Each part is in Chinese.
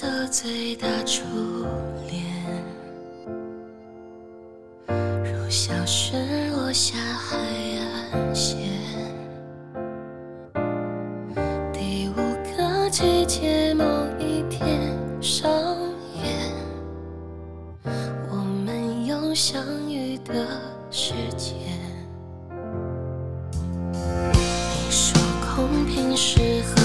色最大初恋，如小雪落下海岸线，第五个季节某一天上演，我们有相遇的时间。你说空瓶适合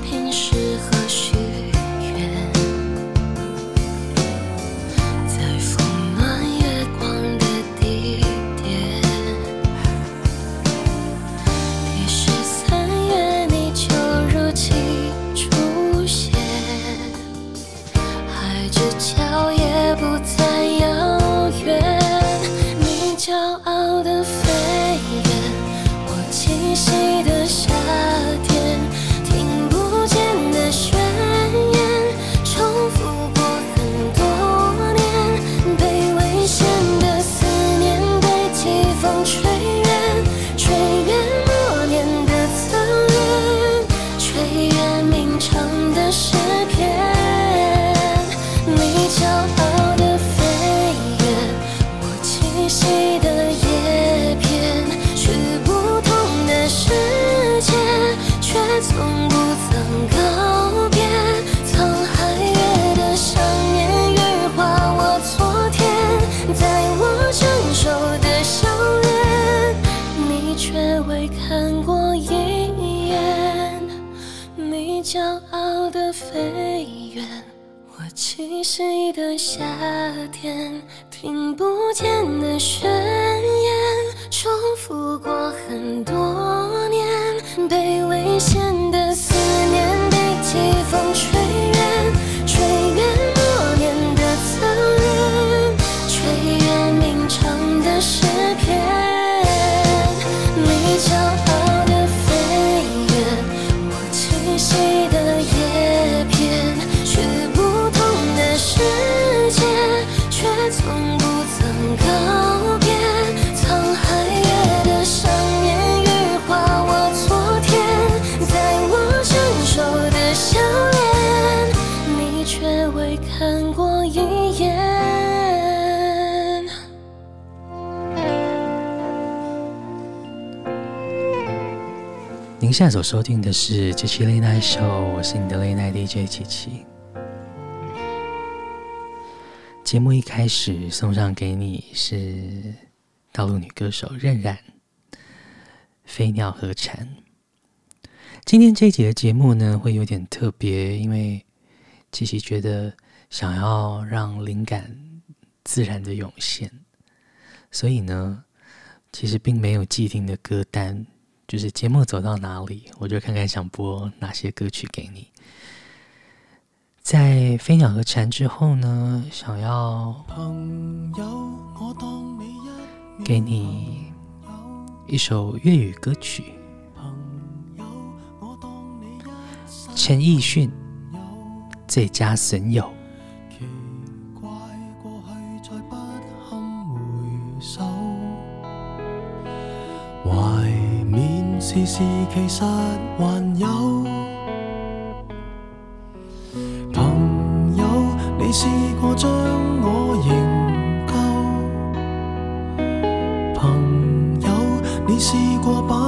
平时现在所收听的是《七七 Late Night Show》，我是你的 Late Night DJ 七七。节目一开始送上给你是大陆女歌手任然，《飞鸟和蝉》。今天这一集的节目呢，会有点特别，因为七七觉得想要让灵感自然的涌现，所以呢，其实并没有既定的歌单。就是节目走到哪里，我就看看想播哪些歌曲给你。在《飞鸟和蝉》之后呢，想要给你一首粤语歌曲。陈奕迅《最佳损友》。事事其实还有。朋友，你试过将我营救，朋友，你试过把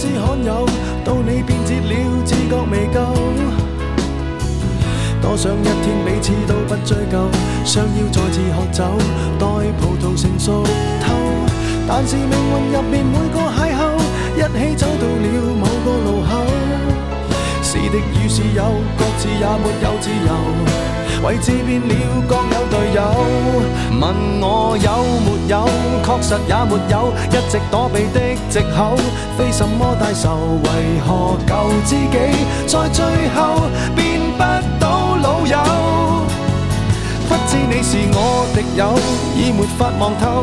之罕有，到你变节了，自觉未够。多想一天彼此都不追究，相邀再次喝酒，待葡萄成熟透。但是命运入面每个邂逅。一起走到了某个路口，是敌与是友，各自也没有自由，位置变了，各有队友。问我有没有，确实也没有，一直躲避的借口，非什么大仇，为何旧知己在最后变不到老友？不知你是我敌友，已没法望透，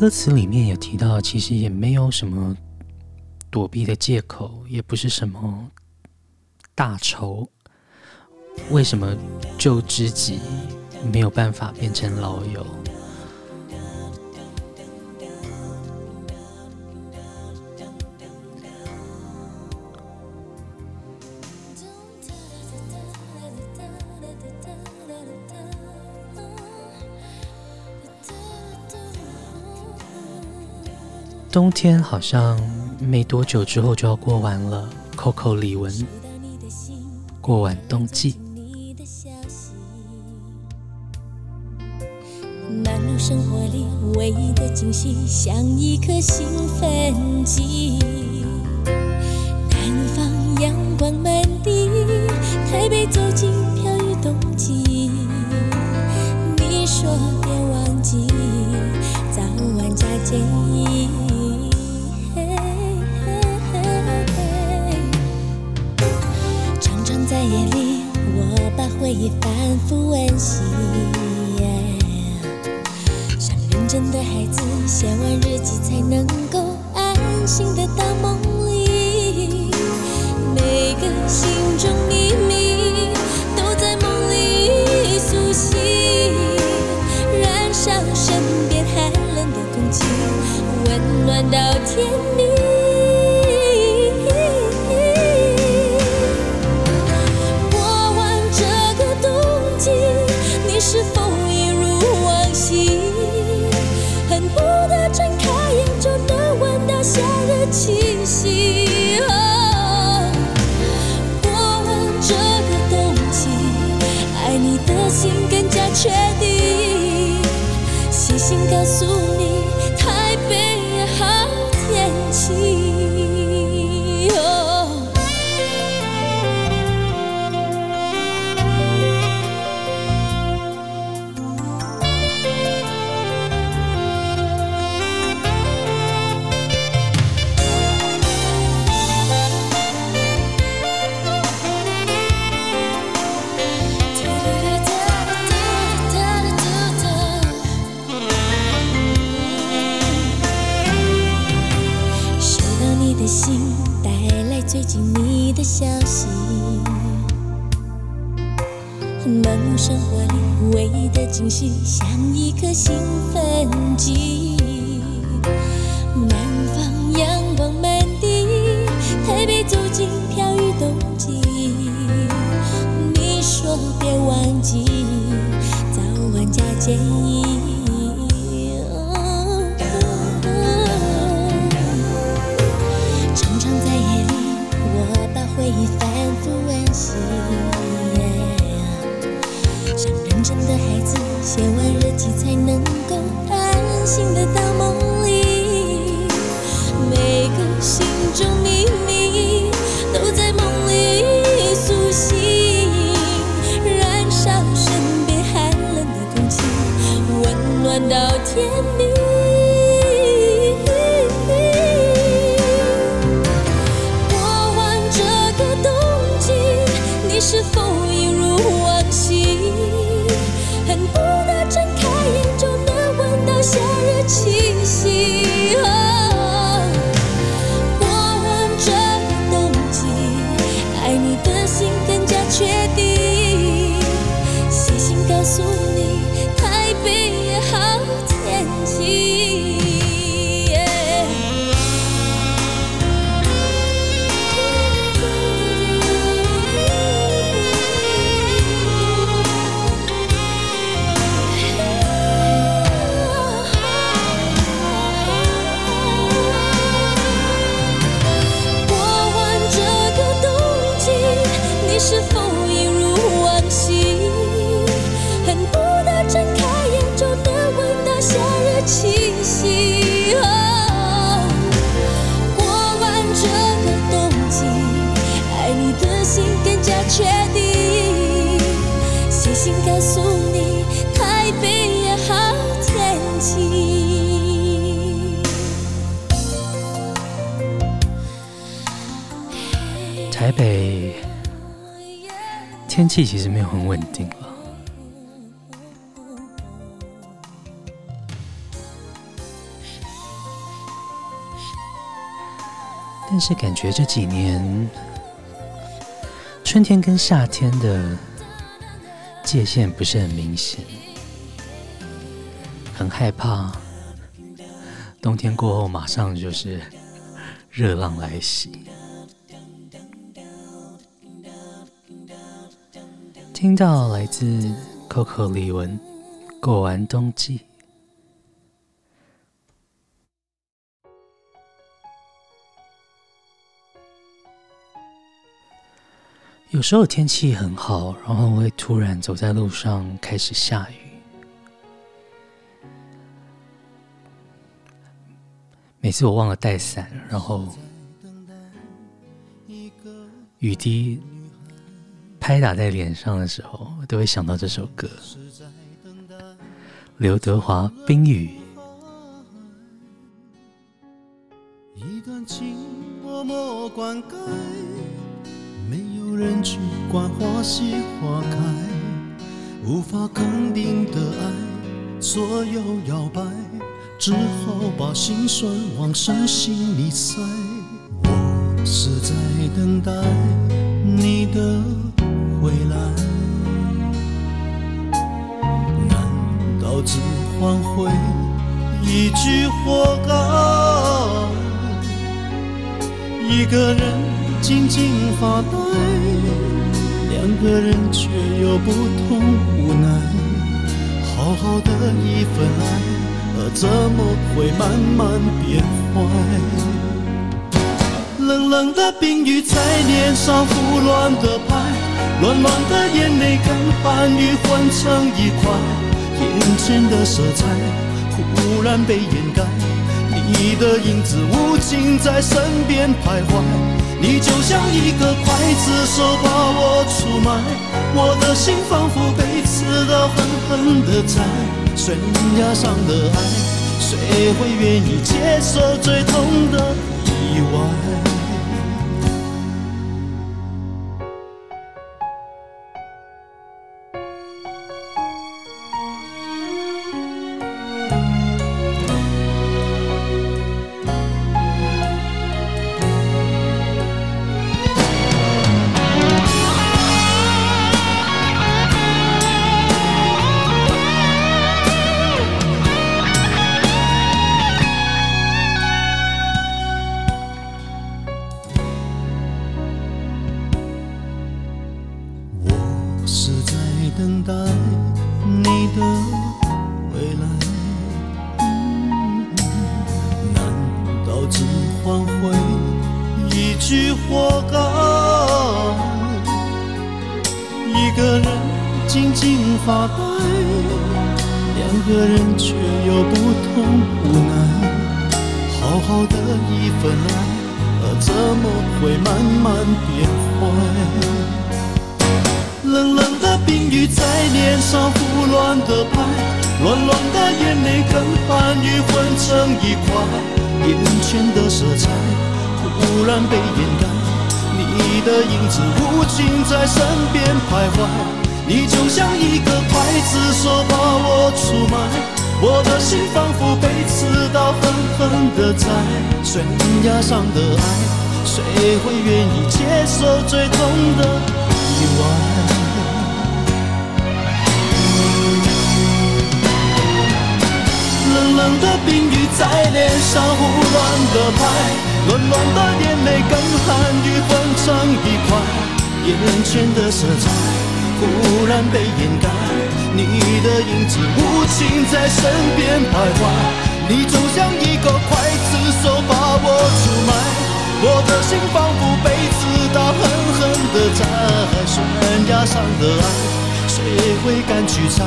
歌词里面有提到，其实也没有什么躲避的借口，也不是什么大仇。为什么旧知己没有办法变成老友？冬天好像没多久之后就要过完了，Coco 李玟过完冬季。漫入生活里唯一的惊喜，像一颗兴奋剂。可以反复温习。气息？美的惊喜像一颗兴奋剂，南方阳光满地，台北走进飘雨冬季。你说别忘记，早晚加件衣。写完日记才能够安心的到梦里。每个心中秘密都在梦里苏醒，燃烧身边寒冷的空气，温暖到天明。过完这个冬季，你是否情气其实没有很稳定了，但是感觉这几年春天跟夏天的界限不是很明显，很害怕冬天过后马上就是热浪来袭。听到来自 Coco 李玟《过完冬季》，有时候天气很好，然后会突然走在路上开始下雨。每次我忘了带伞，然后雨滴。拍打在脸上的时候，我都会想到这首歌。刘德华《冰雨》。一段情默默灌溉，没有人去管花谢花开，无法肯定的爱左右摇摆，只好把心酸往深心里塞。我是在等待你的。回来，难道只换回一句活该？一个人静静发呆，两个人却有不同无奈。好好的一份爱，怎么会慢慢变坏？冷冷的冰雨在脸上胡乱的拍，暖暖的眼泪跟寒雨混成一块，眼前的色彩忽然被掩盖，你的影子无情在身边徘徊，你就像一个刽子手把我出卖，我的心仿佛被刺刀狠狠的宰，悬崖上的爱，谁会愿意接受最痛的意外？眼前的色彩忽然被掩盖，你的影子无情在身边徘徊。你就像一个刽子手，把我出卖。我的心仿佛被刺刀狠狠地宰。悬崖上的爱，谁会愿意接受最痛的意外？冷的冰雨在脸上胡乱的拍，暖暖的眼泪跟寒雨混成一块，眼前的色彩忽然被掩盖，你的影子无情在身边徘徊，你就像一个刽子手把我出卖，我的心仿佛被刺刀狠狠的扎，悬崖上的爱。谁会敢去猜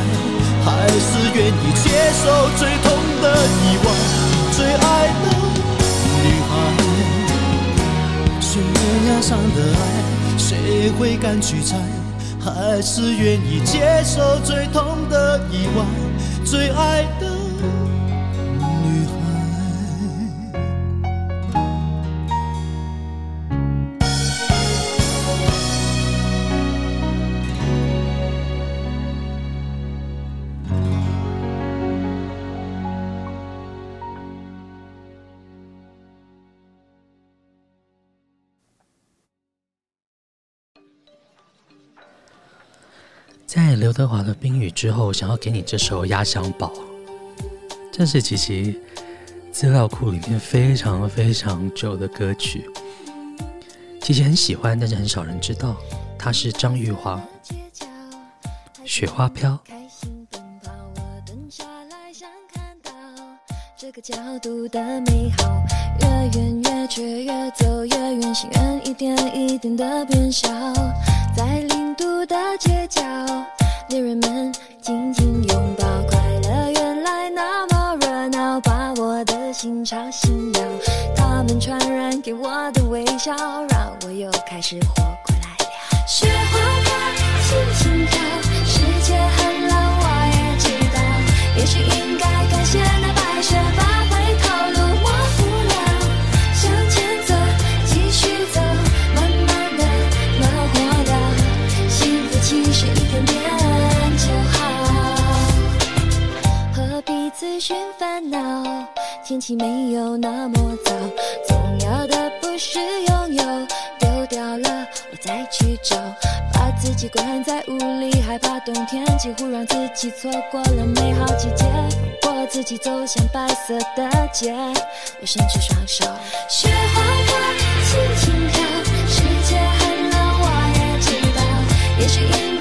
还是愿意接受最痛的意外最爱的女孩悬崖上的爱谁会敢去猜？还是愿意接受最痛的意外最爱的刘德华的《冰雨》之后，想要给你这首《压箱宝》，这是琪琪资料库里面非常非常久的歌曲，琪琪很喜欢，但是很少人知道，它是张玉华《雪花飘》。这个角度的美好，越远越却越走越远，心愿一点一点的变小，在零度的街角，恋人们紧紧拥抱，快乐原来那么热闹，把我的心吵醒了，他们传染给我的微笑，让我又开始活过来了。雪花飘，轻轻飘，世界很冷，我也知道，也许应该感谢那白。雪自寻烦恼，天气没有那么糟，重要的不是拥有，丢掉了我再去找。把自己关在屋里，害怕冬天，几乎让自己错过了美好季节。我自己走向白色的街，我伸出双手，雪花花轻轻飘，世界很冷我也知道，也许。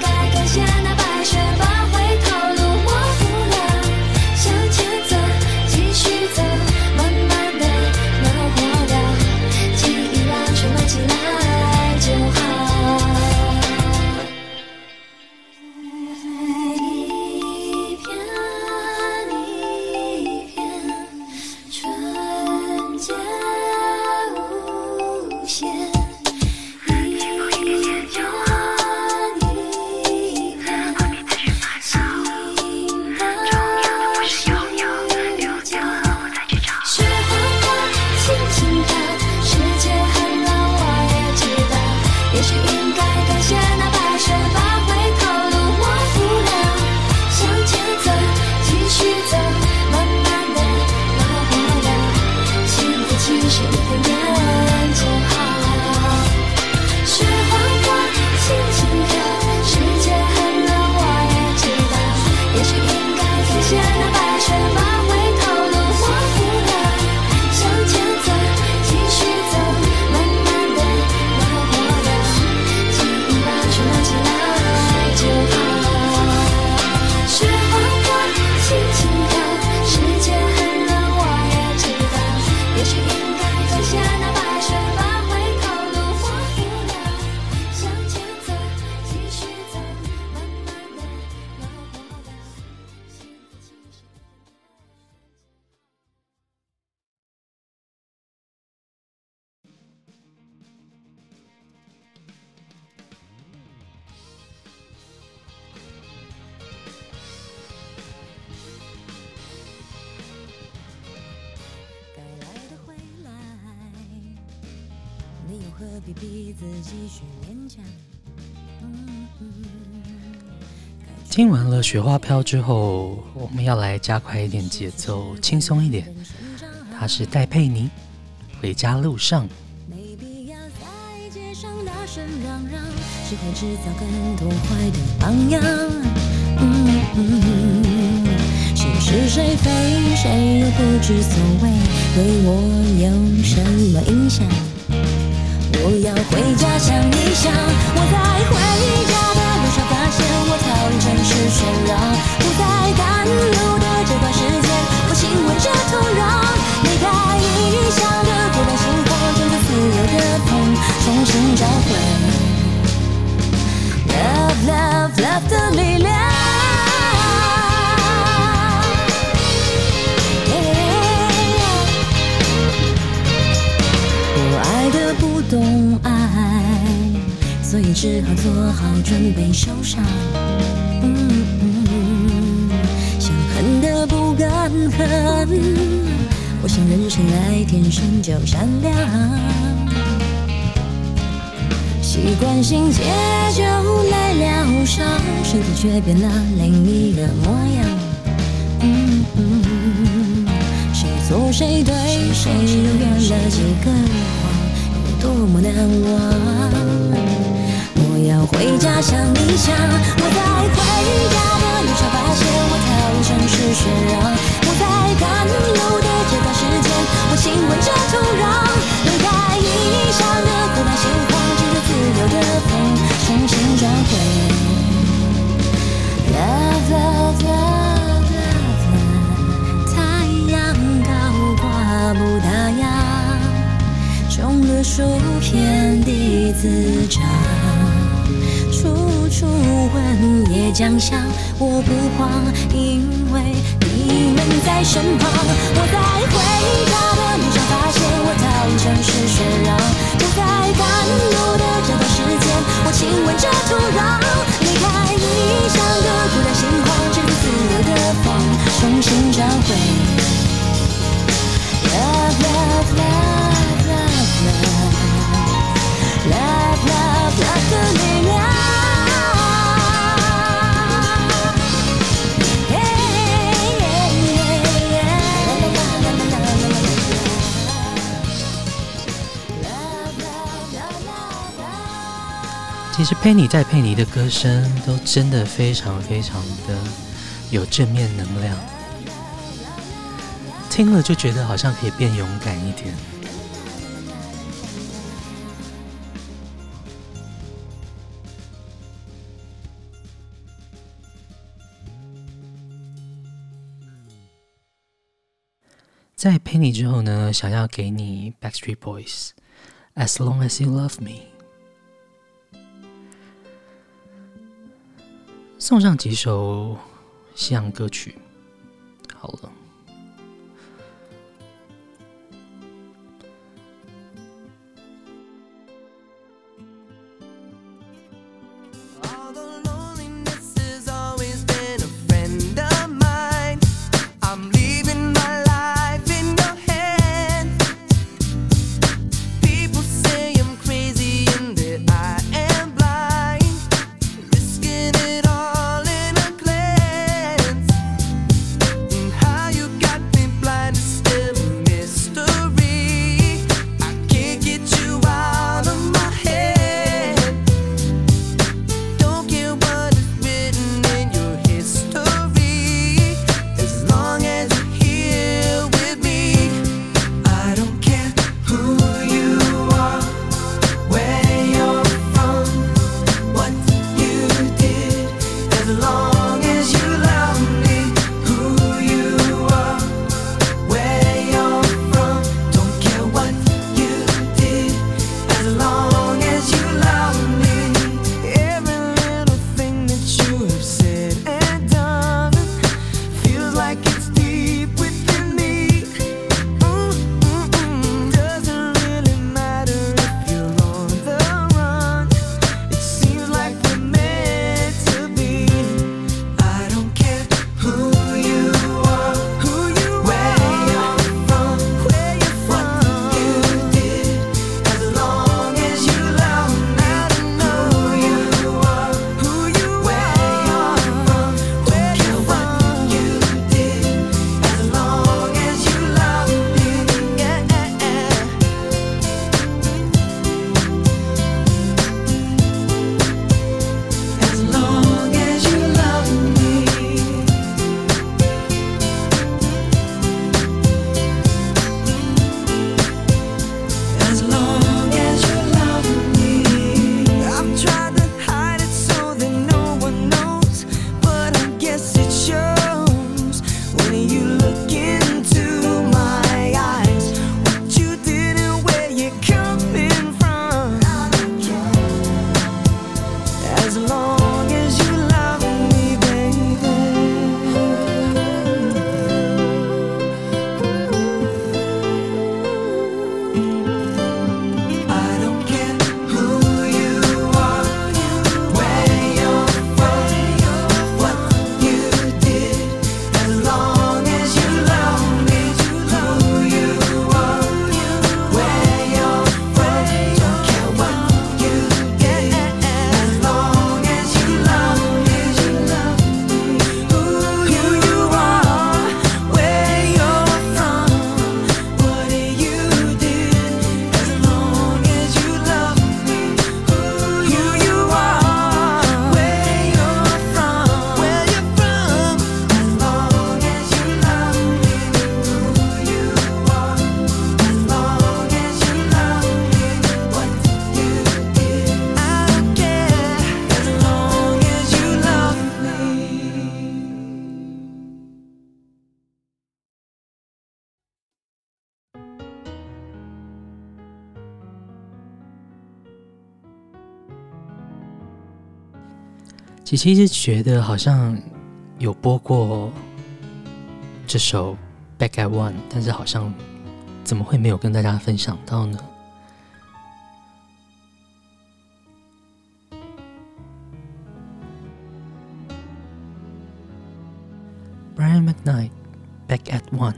又何必逼自己去勉强？听完了《雪花飘》之后，我们要来加快一点节奏，轻松一点。他是戴佩妮，《回家路上》。没必要在街上大声嚷嚷，只会制造更多坏的榜样。嗯嗯，谁是谁非，谁又不知所谓，对我有什么影响？我要回家想一想，我在回家的路上发现我逃离城市喧嚷，不再赶路的这段时间，我亲吻着土壤，离开异乡的孤单心慌，乘着自由的风，重新找回 love love love 的力量。只好做好准备受伤。嗯嗯，想恨的不敢恨，我想人生来天生就善良。习惯性解救来疗伤，身体却变了另一个模样。嗯嗯，谁错谁对，谁又圆了几个？多么难忘！要回家想一想，我在回家的路上发现我逃离城市喧嚷，奖项。我不慌，因为你们在身旁。我在回家的路上发现，我逃离城市喧嚷，不该赶路的这段时间，我亲吻着土壤，离开异乡的孤单心慌，乘着自由的风，重新找回其实佩妮戴佩妮的歌声都真的非常非常的有正面能量，听了就觉得好像可以变勇敢一点。在佩妮之后呢，想要给你 Backstreet Boys，As Long As You Love Me。送上几首西洋歌曲，好了。琪琪一直觉得好像有播过这首《Back at One》，但是好像怎么会没有跟大家分享到呢？Brian McKnight，《Back at One》。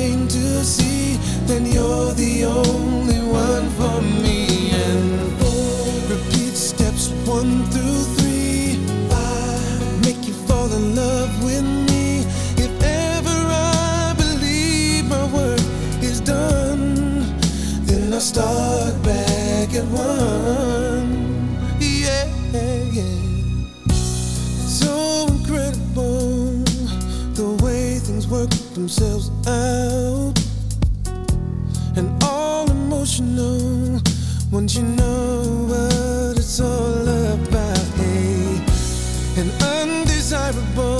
to see, then you're the only one for me. And four, repeat steps one through three, five, make you fall in love with me. If ever I believe my work is done, then I'll start back at one. themselves out and all emotional once you know what it's all about. Hey, undesirable.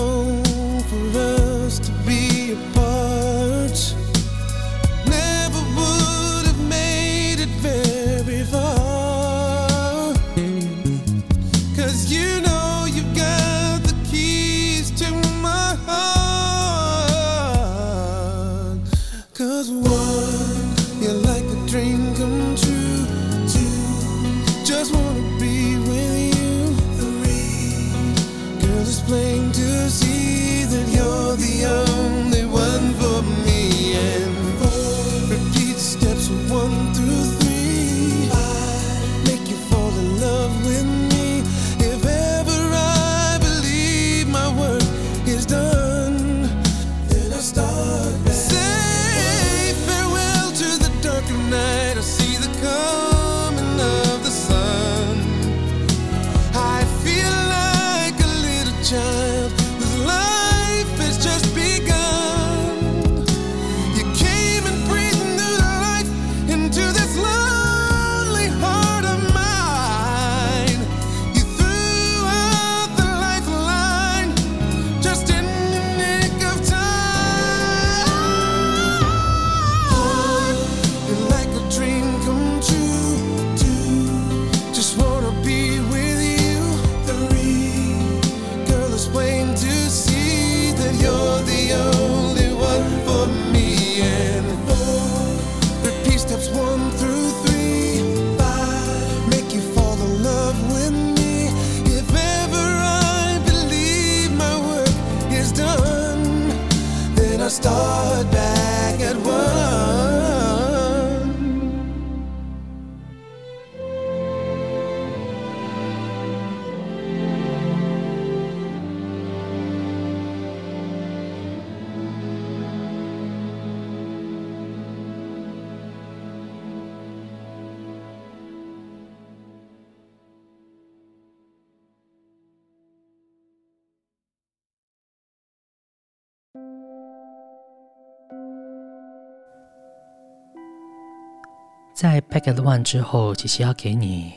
在《Back at One》之后，琪琪要给你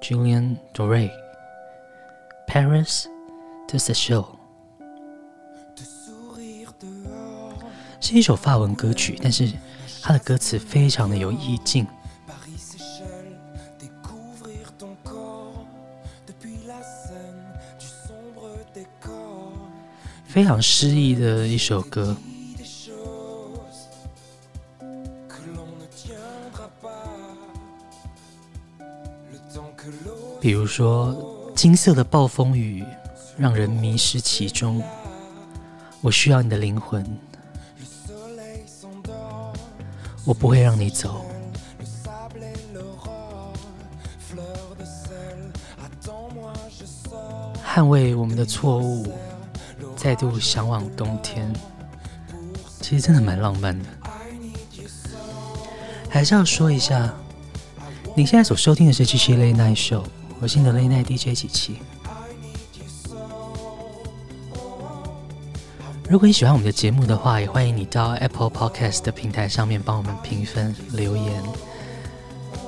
Julien Doré《Paris to the Show》，是一首法文歌曲，但是它的歌词非常的有意境，非常诗意的一首歌。比如说，金色的暴风雨让人迷失其中，我需要你的灵魂，我不会让你走。捍卫我们的错误，再度向往冬天，其实真的蛮浪漫的。还是要说一下，你现在所收听的是七七 Late Night Show，我是你的 Late Night DJ 七七。如果你喜欢我们的节目的话，也欢迎你到 Apple Podcast 的平台上面帮我们评分留言，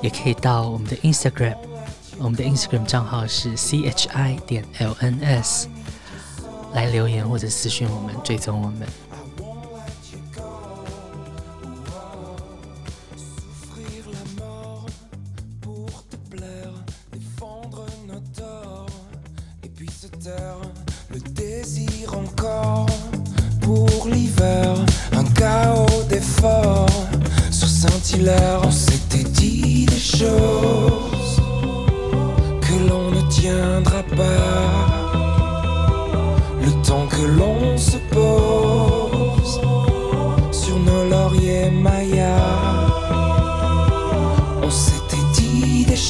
也可以到我们的 Instagram，我们的 Instagram 账号是 C H I 点 L N S 来留言或者私讯我们，追踪我们。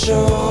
show.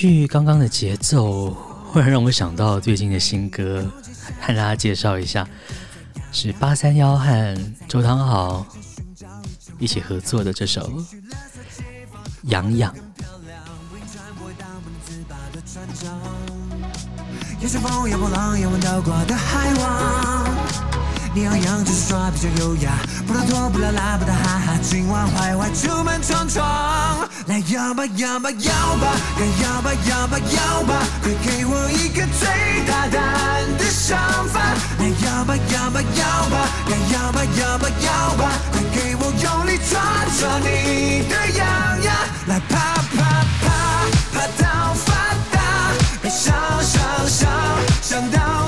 续刚刚的节奏，忽然让我想到最近的新歌，和大家介绍一下，是八三夭和周汤豪一起合作的这首《痒痒》。你要样就是耍比较优雅，不拉拖不拉拉不打哈哈，今晚坏坏出门闯闯，来摇吧摇吧摇吧，该摇吧摇吧摇吧，快给我一个最大胆的想法，来摇吧摇吧摇吧，该摇吧摇吧摇吧，快给我用力抓抓你的痒痒，来啪啪啪啪到发大，别想想想想到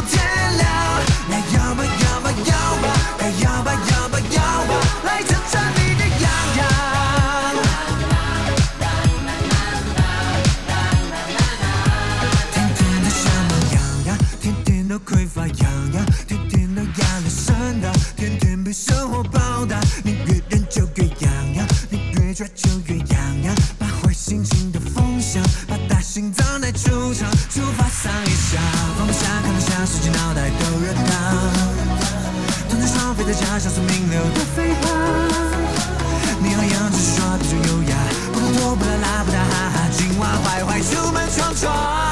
像是名流的飞花，你好，样子说的就优雅。不如我吧，拉布拉哈哈。今晚坏坏出门闯闯。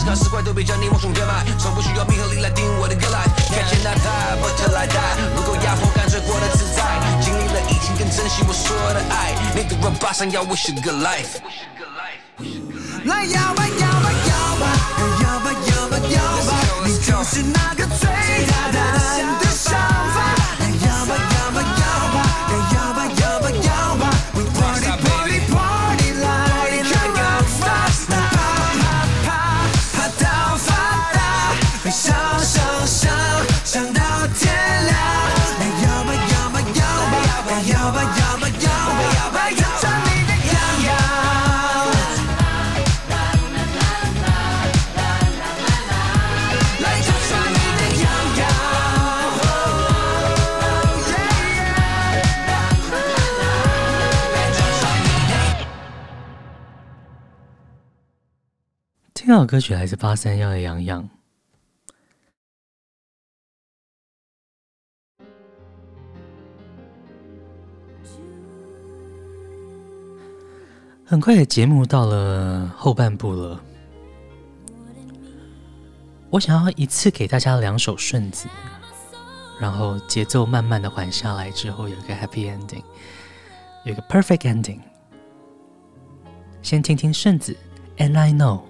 十大十怪都被将你我情掩埋从不需要名和利来定义我的 galaxy im captain am paul 如果压迫干脆活得自在经历了疫情更珍惜我所有的爱你的 rap 想 boys go wish good life，wish good life wish 来摇吧摇摆摇摆摇摆摇摆摇摆你就是那个最大胆的这首歌曲来自八三夭的《洋洋》。很快的节目到了后半部了，我想要一次给大家两首顺子，然后节奏慢慢的缓下来之后，有一个 happy ending，有一个 perfect ending。先听听顺子，And I Know。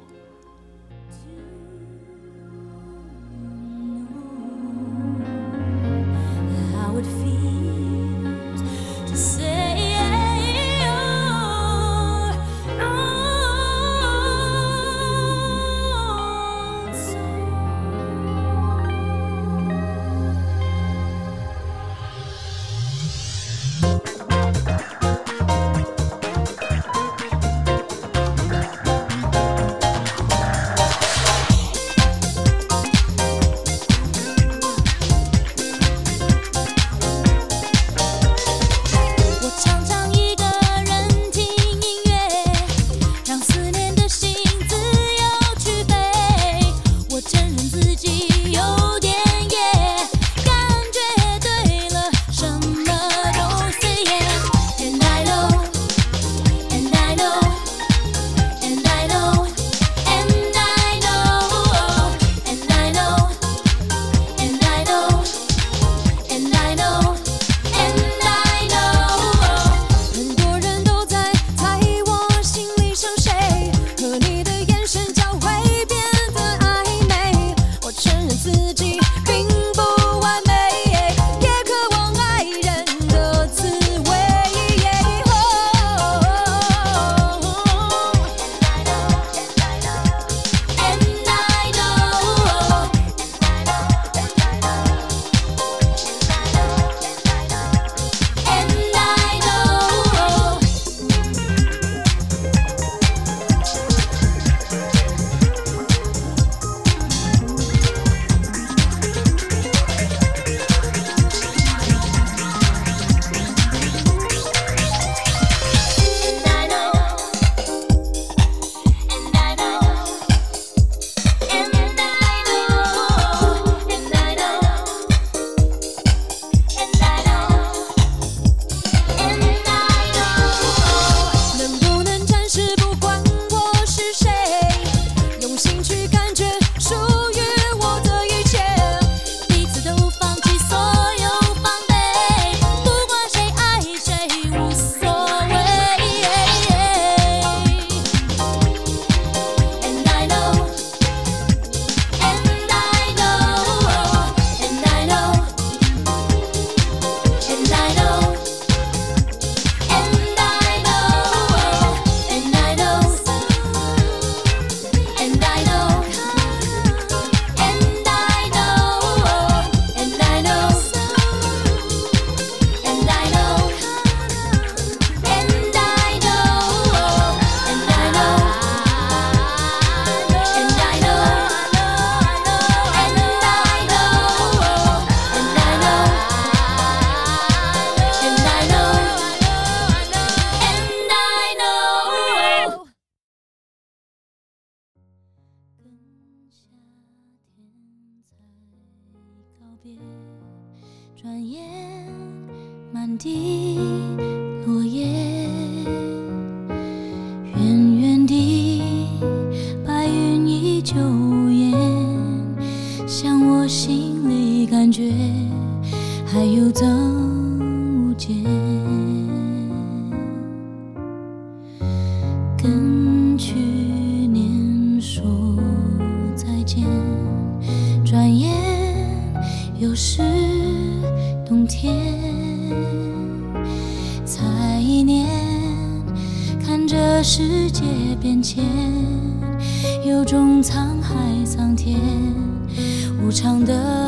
秋无言像我心里感觉还有增无减。沧海桑田无常的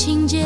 情节。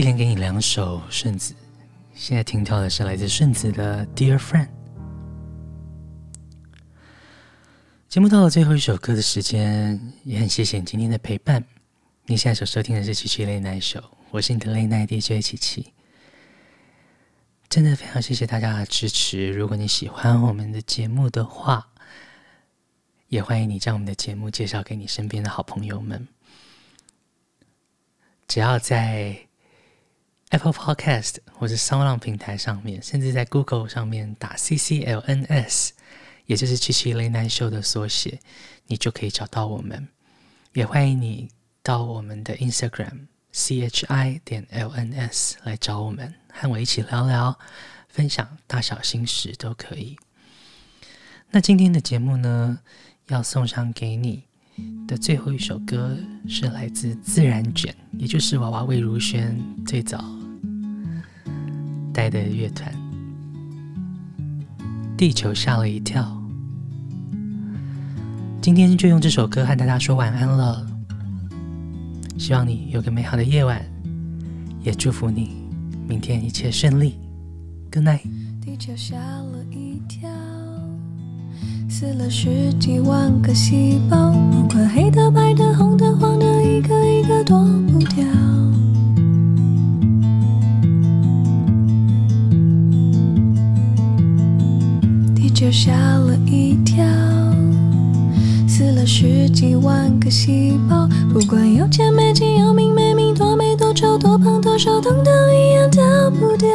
一连给你两首顺子，现在听到的是来自顺子的《Dear Friend》。节目到了最后一首歌的时间，也很谢谢你今天的陪伴。你现在所收听的是七七 Late Night Show，我是你的 Late Night DJ 七七。真的非常谢谢大家的支持。如果你喜欢我们的节目的话，也欢迎你将我们的节目介绍给你身边的好朋友们。只要在 Apple Podcast 或者 Sound 平台上面，甚至在 Google 上面打 CCLNS，也就是七七 Late Night Show 的缩写，你就可以找到我们。也欢迎你到我们的 Instagram CHI 点 LNS 来找我们，和我一起聊聊，分享大小心事都可以。那今天的节目呢，要送上给你的最后一首歌是来自自然卷，也就是娃娃魏如萱最早。带的乐团，地球吓了一跳。今天就用这首歌和大家说晚安了。希望你有个美好的夜晚，也祝福你明天一切顺利。Good night。地球吓了一跳，死了十几万个细胞，不管黑的、白的、红的、黄的，一个一个躲不掉。就吓了一跳，死了十几万个细胞，不管有钱没钱，有名没名，多美多丑，多胖多瘦，统统一样逃不掉。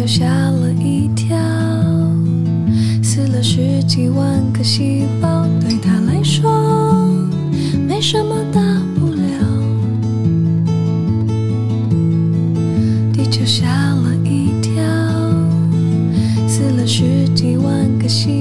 就吓了一跳，死了十几万个细胞，对他来说没什么大不了。地球吓了一跳，死了十几万个细胞。